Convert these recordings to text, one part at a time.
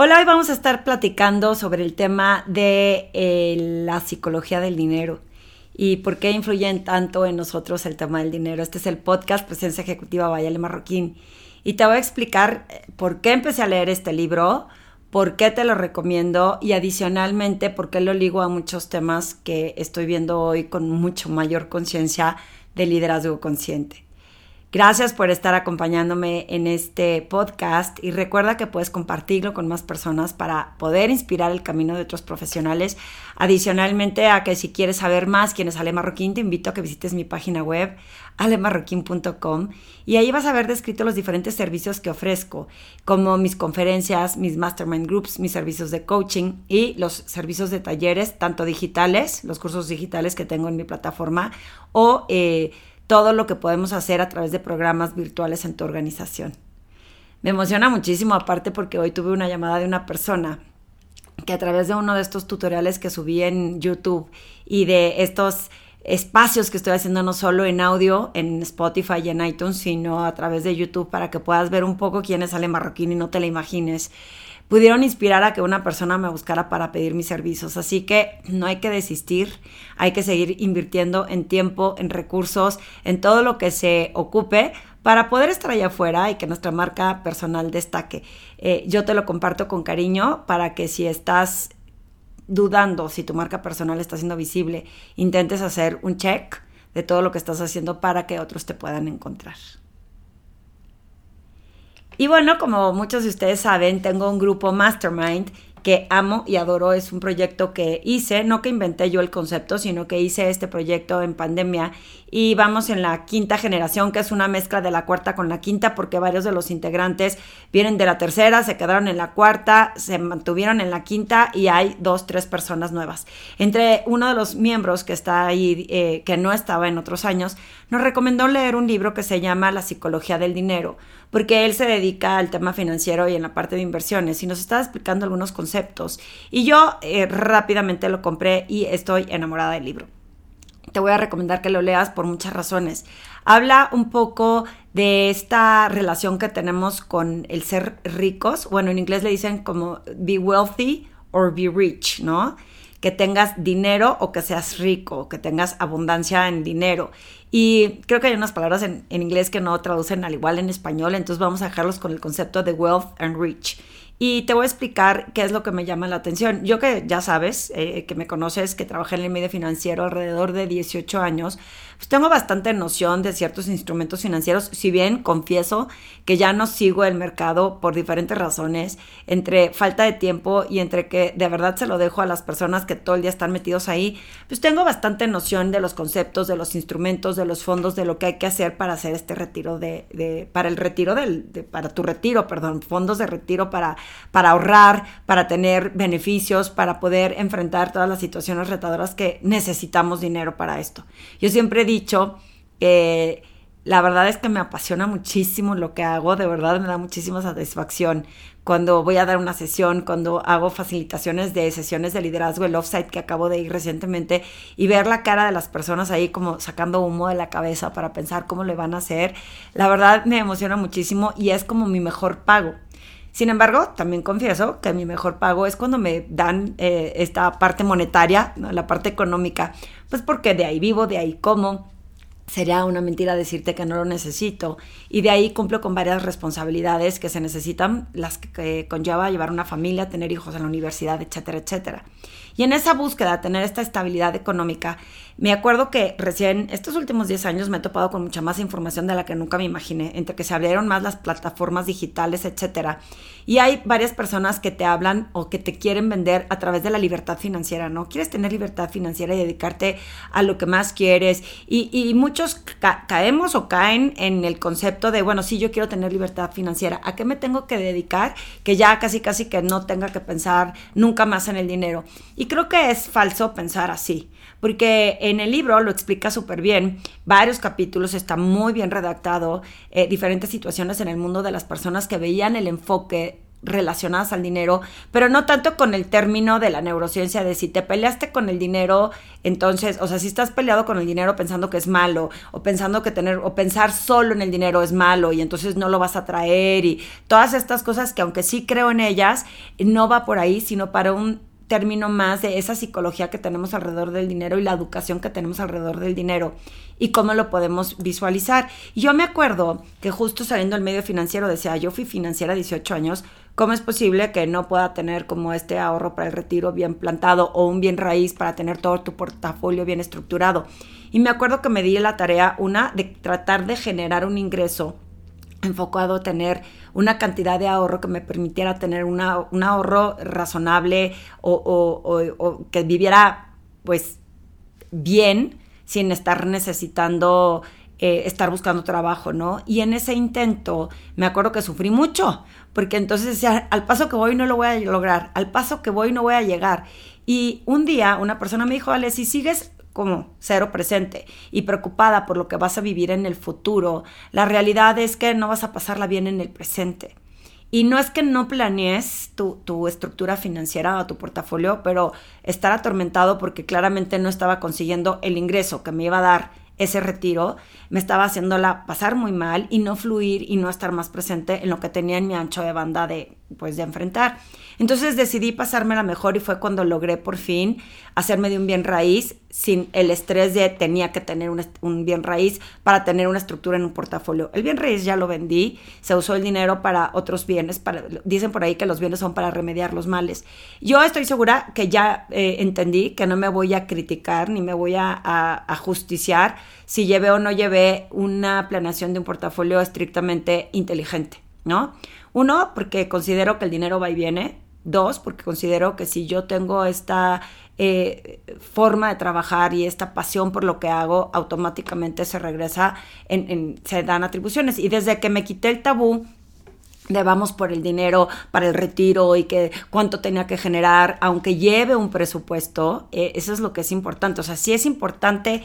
Hola, hoy vamos a estar platicando sobre el tema de eh, la psicología del dinero y por qué influyen tanto en nosotros el tema del dinero. Este es el podcast Presencia Ejecutiva Bayale Marroquín y te voy a explicar eh, por qué empecé a leer este libro, por qué te lo recomiendo y adicionalmente por qué lo ligo a muchos temas que estoy viendo hoy con mucho mayor conciencia de liderazgo consciente. Gracias por estar acompañándome en este podcast y recuerda que puedes compartirlo con más personas para poder inspirar el camino de otros profesionales. Adicionalmente a que si quieres saber más quién es Ale Marroquín, te invito a que visites mi página web alemarroquín.com y ahí vas a ver descrito los diferentes servicios que ofrezco, como mis conferencias, mis mastermind groups, mis servicios de coaching y los servicios de talleres, tanto digitales, los cursos digitales que tengo en mi plataforma o... Eh, todo lo que podemos hacer a través de programas virtuales en tu organización. Me emociona muchísimo aparte porque hoy tuve una llamada de una persona que a través de uno de estos tutoriales que subí en YouTube y de estos espacios que estoy haciendo no solo en audio, en Spotify y en iTunes, sino a través de YouTube para que puedas ver un poco quién es Ale Marroquín y no te la imagines pudieron inspirar a que una persona me buscara para pedir mis servicios. Así que no hay que desistir, hay que seguir invirtiendo en tiempo, en recursos, en todo lo que se ocupe para poder estar allá afuera y que nuestra marca personal destaque. Eh, yo te lo comparto con cariño para que si estás dudando si tu marca personal está siendo visible, intentes hacer un check de todo lo que estás haciendo para que otros te puedan encontrar. Y bueno, como muchos de ustedes saben, tengo un grupo Mastermind que amo y adoro. Es un proyecto que hice, no que inventé yo el concepto, sino que hice este proyecto en pandemia y vamos en la quinta generación, que es una mezcla de la cuarta con la quinta, porque varios de los integrantes vienen de la tercera, se quedaron en la cuarta, se mantuvieron en la quinta y hay dos, tres personas nuevas. Entre uno de los miembros que está ahí, eh, que no estaba en otros años, nos recomendó leer un libro que se llama La psicología del dinero, porque él se dedica al tema financiero y en la parte de inversiones y nos está explicando algunos conceptos. Y yo eh, rápidamente lo compré y estoy enamorada del libro te voy a recomendar que lo leas por muchas razones. Habla un poco de esta relación que tenemos con el ser ricos. Bueno, en inglés le dicen como be wealthy or be rich, ¿no? Que tengas dinero o que seas rico, que tengas abundancia en dinero. Y creo que hay unas palabras en, en inglés que no traducen al igual en español, entonces vamos a dejarlos con el concepto de wealth and rich. Y te voy a explicar qué es lo que me llama la atención. Yo que ya sabes, eh, que me conoces, que trabajé en el medio financiero alrededor de 18 años, pues tengo bastante noción de ciertos instrumentos financieros, si bien confieso que ya no sigo el mercado por diferentes razones, entre falta de tiempo y entre que de verdad se lo dejo a las personas que todo el día están metidos ahí, pues tengo bastante noción de los conceptos, de los instrumentos, de los fondos, de lo que hay que hacer para hacer este retiro de, de para el retiro del, para tu retiro, perdón, fondos de retiro para, para ahorrar, para tener beneficios, para poder enfrentar todas las situaciones retadoras que necesitamos dinero para esto. Yo siempre dicho que la verdad es que me apasiona muchísimo lo que hago, de verdad me da muchísima satisfacción cuando voy a dar una sesión, cuando hago facilitaciones de sesiones de liderazgo, el offsite que acabo de ir recientemente y ver la cara de las personas ahí como sacando humo de la cabeza para pensar cómo le van a hacer, la verdad me emociona muchísimo y es como mi mejor pago. Sin embargo, también confieso que mi mejor pago es cuando me dan eh, esta parte monetaria, la parte económica, pues porque de ahí vivo, de ahí como. Sería una mentira decirte que no lo necesito. Y de ahí cumplo con varias responsabilidades que se necesitan, las que conlleva llevar una familia, tener hijos en la universidad, etcétera, etcétera. Y en esa búsqueda, tener esta estabilidad económica, me acuerdo que recién estos últimos 10 años me he topado con mucha más información de la que nunca me imaginé, entre que se abrieron más las plataformas digitales, etcétera. Y hay varias personas que te hablan o que te quieren vender a través de la libertad financiera, ¿no? Quieres tener libertad financiera y dedicarte a lo que más quieres. Y, muchos caemos o caen en el concepto de, bueno, sí, yo quiero tener libertad financiera. ¿A qué me tengo que dedicar? Que ya casi, casi que no tenga que pensar nunca más en el dinero. Y creo que es falso pensar así, porque en el libro lo explica súper bien, varios capítulos, está muy bien redactado, eh, diferentes situaciones en el mundo de las personas que veían el enfoque relacionadas al dinero, pero no tanto con el término de la neurociencia de si te peleaste con el dinero, entonces, o sea, si estás peleado con el dinero pensando que es malo, o pensando que tener, o pensar solo en el dinero es malo, y entonces no lo vas a traer, y todas estas cosas que aunque sí creo en ellas, no va por ahí, sino para un término más de esa psicología que tenemos alrededor del dinero y la educación que tenemos alrededor del dinero y cómo lo podemos visualizar. Yo me acuerdo que justo saliendo del medio financiero decía, yo fui financiera 18 años, ¿cómo es posible que no pueda tener como este ahorro para el retiro bien plantado o un bien raíz para tener todo tu portafolio bien estructurado? Y me acuerdo que me di la tarea, una, de tratar de generar un ingreso enfocado a tener una cantidad de ahorro que me permitiera tener un ahorro razonable o, que viviera pues bien sin estar necesitando eh, estar buscando trabajo, ¿no? Y en ese intento me acuerdo que sufrí mucho, porque entonces decía, al paso que voy no lo voy a lograr, al paso que voy no voy a llegar. Y un día una persona me dijo, Ale, si sigues como cero presente y preocupada por lo que vas a vivir en el futuro, la realidad es que no vas a pasarla bien en el presente. Y no es que no planees tu, tu, estructura financiera o tu portafolio, pero estar atormentado porque claramente no estaba consiguiendo el ingreso que me iba a dar ese retiro, me estaba haciéndola pasar muy mal y no fluir y no estar más presente en lo que tenía en mi ancho de banda de, pues, de enfrentar. Entonces decidí pasármela mejor y fue cuando logré por fin hacerme de un bien raíz sin el estrés de tenía que tener un, bien raíz para tener una estructura en un portafolio. El bien raíz ya lo vendí, se usó el dinero para otros bienes, para, dicen por ahí que los bienes son para remediar los males. Yo estoy segura que ya eh, entendí que no me voy a criticar ni me voy a, a justiciar si llevé o no llevé una planeación de un portafolio estrictamente inteligente, ¿no? Uno, porque considero que el dinero va y viene, Dos, porque considero que si yo tengo esta eh, forma de trabajar y esta pasión por lo que hago, automáticamente se regresa, en, se dan atribuciones. Y desde que me quité el tabú de vamos por el dinero para el retiro y que cuánto tenía que generar, aunque lleve un presupuesto, eh, eso es lo que es importante. O sea, sí es importante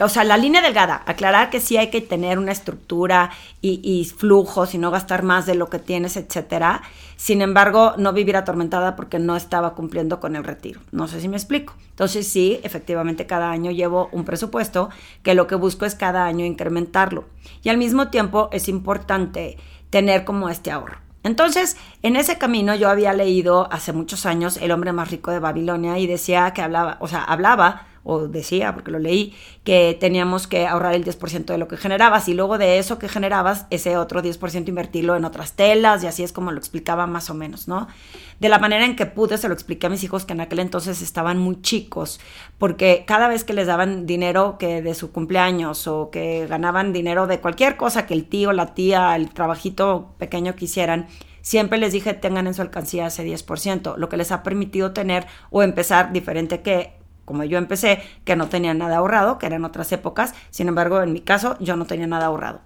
o sea, la línea delgada, aclarar que sí hay que tener una estructura y, flujos y no gastar más de lo que tienes, etcétera. Sin embargo, no vivir atormentada porque no estaba cumpliendo con el retiro. No sé si me explico. Entonces, sí, efectivamente, cada año llevo un presupuesto que lo que busco es cada año incrementarlo. Y al mismo tiempo es importante tener como este ahorro. Entonces, en ese camino yo había leído hace muchos años El hombre más rico de Babilonia y decía que hablaba, o sea, hablaba o decía, porque lo leí, que teníamos que ahorrar el 10% de lo que generabas y luego de eso que generabas, ese otro 10% invertirlo en otras telas y así es como lo explicaba más o menos, ¿no? De la manera en que pude, se lo expliqué a mis hijos que en aquel entonces estaban muy chicos, porque cada vez que les daban dinero que de su cumpleaños o que ganaban dinero de cualquier cosa que el tío, la tía, el trabajito pequeño quisieran, siempre les dije tengan en su alcancía ese 10%, lo que les ha permitido tener o empezar diferente que como yo empecé, que no tenía nada ahorrado, que eran otras épocas, sin embargo, en mi caso, yo no tenía nada ahorrado.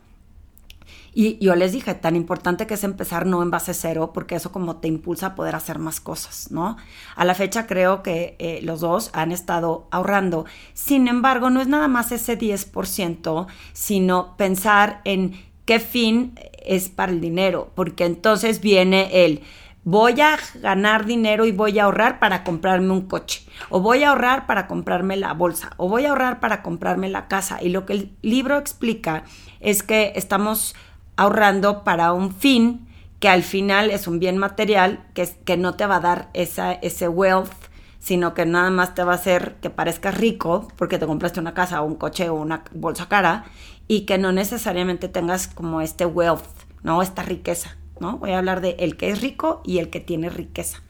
Y yo les dije, tan importante que es empezar no en base cero, porque eso como te impulsa a poder hacer más cosas, ¿no? A la fecha creo que eh, los dos han estado ahorrando. Sin embargo, no es nada más ese 10%, sino pensar en qué fin es para el dinero, porque entonces viene el voy a ganar dinero y voy a ahorrar para comprarme un coche, o voy a ahorrar para comprarme la bolsa, o voy a ahorrar para comprarme la casa. Y lo que el libro explica es que estamos ahorrando para un fin que al final es un bien material que, que no te va a dar esa, ese wealth, sino que nada más te va a hacer que parezcas rico porque te compraste una casa o un coche o una bolsa cara y que no necesariamente tengas como este wealth, ¿no? Esta riqueza. ¿No? Voy a hablar de el que es rico y el que tiene riqueza.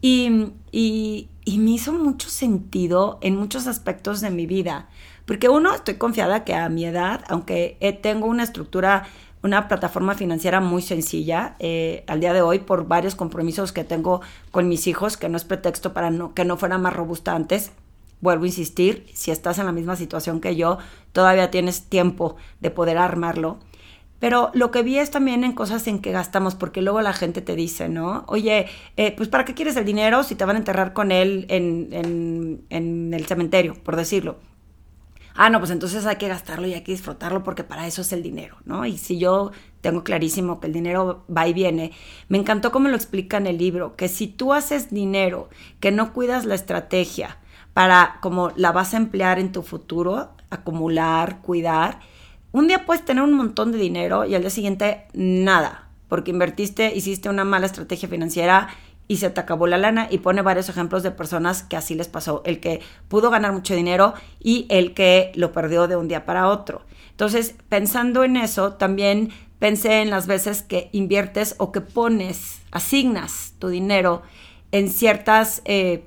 Y, y, me hizo mucho sentido en muchos aspectos de mi vida, porque uno, estoy confiada que a mi edad, aunque tengo una estructura, una plataforma financiera muy sencilla eh, al día de hoy por varios compromisos que tengo con mis hijos, que no es pretexto para no, que no fuera más robusta antes, vuelvo a insistir, si estás en la misma situación que yo, todavía tienes tiempo de poder armarlo. Pero lo que vi es también en cosas en que gastamos, porque luego la gente te dice, ¿no? Oye, eh, pues ¿para qué quieres el dinero si te van a enterrar con él en, en, en el cementerio, por decirlo? ah, no, pues entonces hay que gastarlo y hay que disfrutarlo porque para eso es el dinero, ¿no? Y si yo tengo clarísimo que el dinero va y viene, me encantó cómo lo explica en el libro, que si tú haces dinero, que no cuidas la estrategia para como la vas a emplear en tu futuro, acumular, cuidar, un día puedes tener un montón de dinero y al día siguiente nada, porque invertiste, hiciste una mala estrategia financiera y se te acabó la lana y pone varios ejemplos de personas que así les pasó, el que pudo ganar mucho dinero y el que lo perdió de un día para otro. Entonces, pensando en eso, también pensé en las veces que inviertes o que pones, asignas tu dinero en ciertas eh,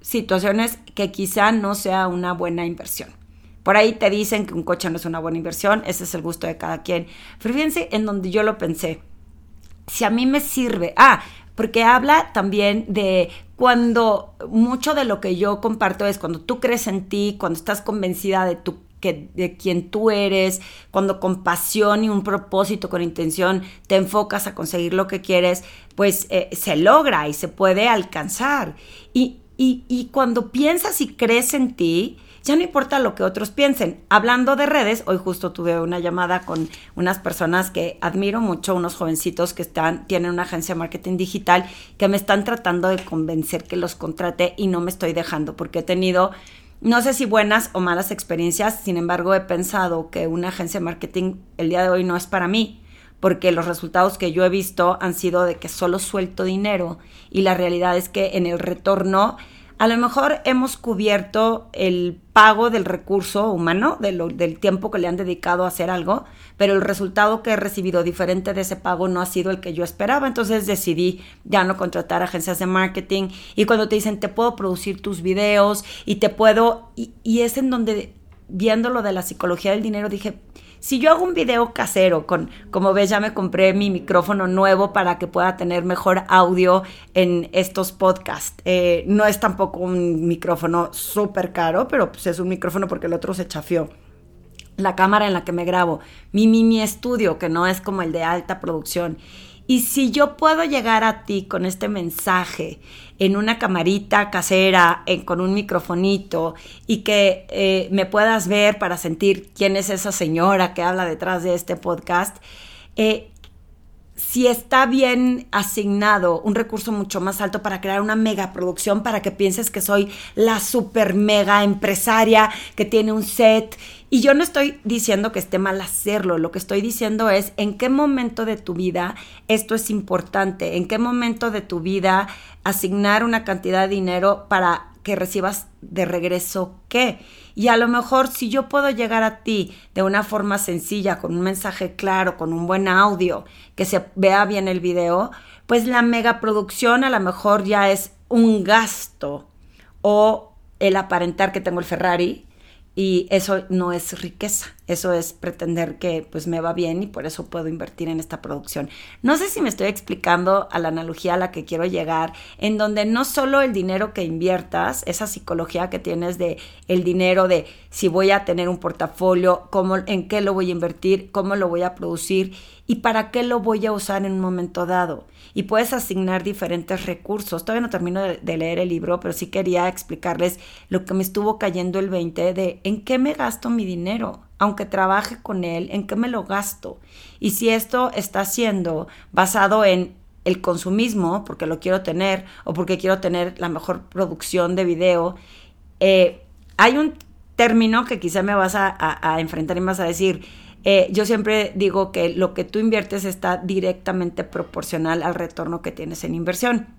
situaciones que quizá no sea una buena inversión. Por ahí te dicen que un coche no es una buena inversión, ese es el gusto de cada quien. Pero fíjense en donde yo lo pensé. Si a mí me sirve, ah, porque habla también de cuando mucho de lo que yo comparto es cuando tú crees en ti, cuando estás convencida de tu que, de quien tú eres, cuando con pasión y un propósito, con intención, te enfocas a conseguir lo que quieres, pues eh, se logra y se puede alcanzar. Y, y, y cuando piensas y crees en ti, ya no importa lo que otros piensen. Hablando de redes, hoy justo tuve una llamada con unas personas que admiro mucho, unos jovencitos que están, tienen una agencia de marketing digital, que me están tratando de convencer que los contrate y no me estoy dejando, porque he tenido, no sé si buenas o malas experiencias, sin embargo he pensado que una agencia de marketing el día de hoy no es para mí porque los resultados que yo he visto han sido de que solo suelto dinero y la realidad es que en el retorno a lo mejor hemos cubierto el pago del recurso humano, del tiempo que le han dedicado a hacer algo, pero el resultado que he recibido diferente de ese pago no ha sido el que yo esperaba. Entonces decidí ya no contratar agencias de marketing y cuando te dicen te puedo producir tus videos y te puedo, y, y es en donde viendo lo de la psicología del dinero dije, si yo hago un video casero con, como ves, ya me compré mi micrófono nuevo para que pueda tener mejor audio en estos podcasts. Eh, no es tampoco un micrófono súper caro, pero pues es un micrófono porque el otro se chafió. La cámara en la que me grabo, mi mini estudio, que no es como el de alta producción. Y si yo puedo llegar a ti con este mensaje en una camarita casera, con un microfonito, y que eh, me puedas ver para sentir quién es esa señora que habla detrás de este podcast, eh, si está bien asignado un recurso mucho más alto para crear una mega producción, para que pienses que soy la super mega empresaria que tiene un set. Y yo no estoy diciendo que esté mal hacerlo, lo que estoy diciendo es en qué momento de tu vida esto es importante, en qué momento de tu vida asignar una cantidad de dinero para que recibas de regreso qué. Y a lo mejor si yo puedo llegar a ti de una forma sencilla, con un mensaje claro, con un buen audio, que se vea bien el video, pues la megaproducción a lo mejor ya es un gasto o el aparentar que tengo el Ferrari y eso no es riqueza, eso es pretender que pues me va bien y por eso puedo invertir en esta producción. No sé si me estoy explicando a la analogía a la que quiero llegar, en donde no solo el dinero que inviertas, esa psicología que tienes de el dinero de si voy a tener un portafolio, cómo, en qué lo voy a invertir, cómo lo voy a producir y para qué lo voy a usar en un momento dado. Y puedes asignar diferentes recursos. Todavía no termino de, leer el libro, pero sí quería explicarles lo que me estuvo cayendo el 20 de en qué me gasto mi dinero, aunque trabaje con él, en qué me lo gasto. Y si esto está siendo basado en el consumismo, porque lo quiero tener o porque quiero tener la mejor producción de video, eh, hay un término que quizá me vas a, enfrentar y vas a decir, eh, yo siempre digo que lo que tú inviertes está directamente proporcional al retorno que tienes en inversión.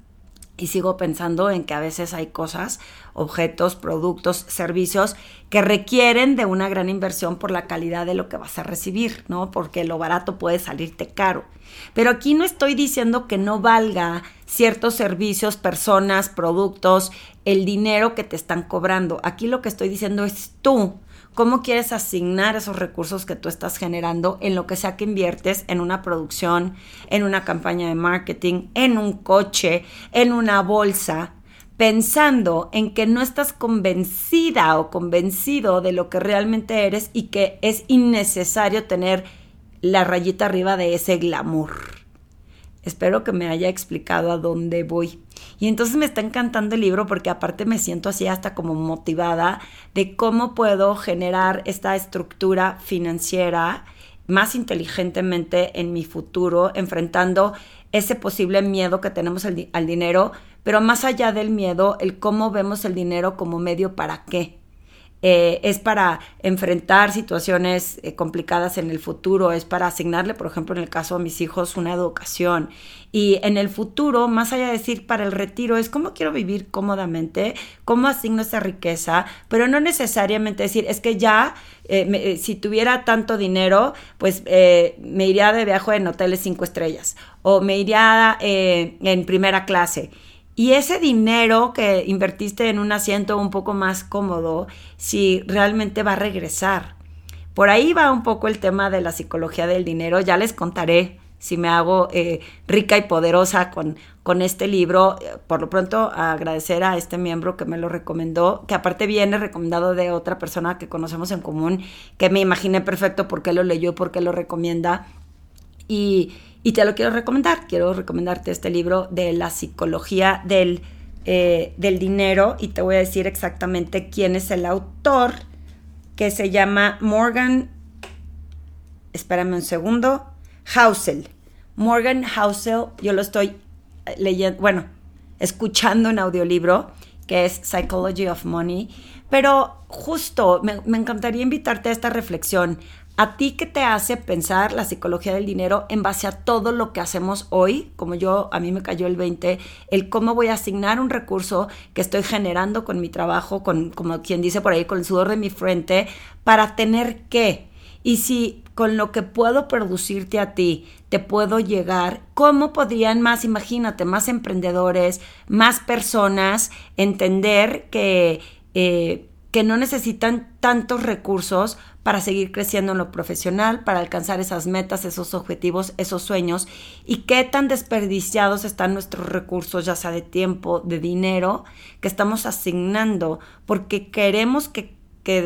Y sigo pensando en que a veces hay cosas, objetos, productos, servicios que requieren de una gran inversión por la calidad de lo que vas a recibir, ¿no? Porque lo barato puede salirte caro. Pero aquí no estoy diciendo que no valga ciertos servicios, personas, productos, el dinero que te están cobrando. Aquí lo que estoy diciendo es tú cómo quieres asignar esos recursos que tú estás generando en lo que sea que inviertes en una producción, en una campaña de marketing, en un coche, en una bolsa, pensando en que no estás convencida o convencido de lo que realmente eres y que es innecesario tener la rayita arriba de ese glamour. Espero que me haya explicado a dónde voy. Y entonces me está encantando el libro porque aparte me siento así hasta como motivada de cómo puedo generar esta estructura financiera más inteligentemente en mi futuro, enfrentando ese posible miedo que tenemos al, dinero, pero más allá del miedo, el cómo vemos el dinero como medio para qué. Eh, es para enfrentar situaciones eh, complicadas en el futuro, es para asignarle, por ejemplo, en el caso de mis hijos, una educación. Y en el futuro, más allá de decir para el retiro, es cómo quiero vivir cómodamente, cómo asigno esa riqueza, pero no necesariamente decir, es que ya, eh, si tuviera tanto dinero, pues me iría de viaje en hoteles cinco estrellas o me iría en primera clase. Y ese dinero que invertiste en un asiento un poco más cómodo, si realmente va a regresar. Por ahí va un poco el tema de la psicología del dinero. Ya les contaré si me hago eh, rica y poderosa con, con este libro. Por lo pronto, agradecer a este miembro que me lo recomendó, que aparte viene recomendado de otra persona que conocemos en común, que me imaginé perfecto por qué lo leyó, por qué lo recomienda. Y, y te lo quiero recomendar. Quiero recomendarte este libro de la psicología del, eh, del dinero y te voy a decir exactamente quién es el autor, que se llama Morgan, espérame un segundo, Housel. Morgan Housel, yo lo estoy leyendo, bueno, escuchando en audiolibro, que es Psychology of Money. Pero justo me encantaría invitarte a esta reflexión. ¿A ti qué te hace pensar la psicología del dinero en base a todo lo que hacemos hoy? Como yo, a mí me cayó el 20, el cómo voy a asignar un recurso que estoy generando con mi trabajo, con, como quien dice por ahí, con el sudor de mi frente, para tener qué. Y si con lo que puedo producirte a ti te puedo llegar, ¿cómo podrían más, imagínate, más emprendedores, más personas entender que... Eh, que no necesitan tantos recursos para seguir creciendo en lo profesional, para alcanzar esas metas, esos objetivos, esos sueños, y qué tan desperdiciados están nuestros recursos, ya sea de tiempo, de dinero, que estamos asignando, porque queremos que, que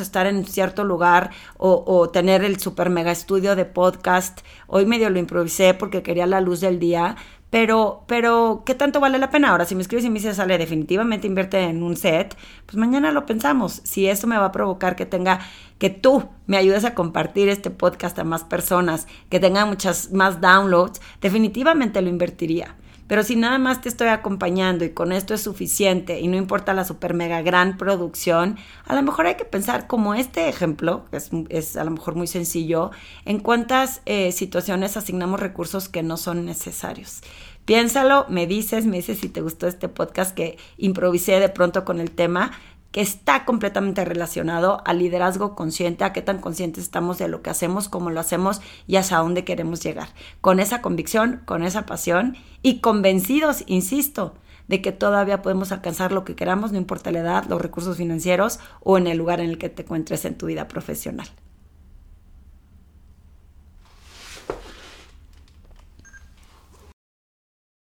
estar en cierto lugar o, o tener el super mega estudio de podcast. Hoy medio lo improvisé porque quería la luz del día, pero, pero, ¿qué tanto vale la pena? Ahora, si me escribes y me dices, sale, definitivamente invierte en un set, pues mañana lo pensamos. Si eso me va a provocar que tenga, que tú me ayudes a compartir este podcast a más personas, que tenga muchas más downloads, definitivamente lo invertiría. Pero si nada más te estoy acompañando y con esto es suficiente y no importa la super mega gran producción, a lo mejor hay que pensar como este ejemplo, que es, a lo mejor muy sencillo, en cuántas eh, situaciones asignamos recursos que no son necesarios. Piénsalo, me dices, me dices si te gustó este podcast que improvisé de pronto con el tema que está completamente relacionado al liderazgo consciente, a qué tan conscientes estamos de lo que hacemos, cómo lo hacemos y hasta dónde queremos llegar. Con esa convicción, con esa pasión y convencidos, insisto, de que todavía podemos alcanzar lo que queramos, no importa la edad, los recursos financieros o en el lugar en el que te encuentres en tu vida profesional.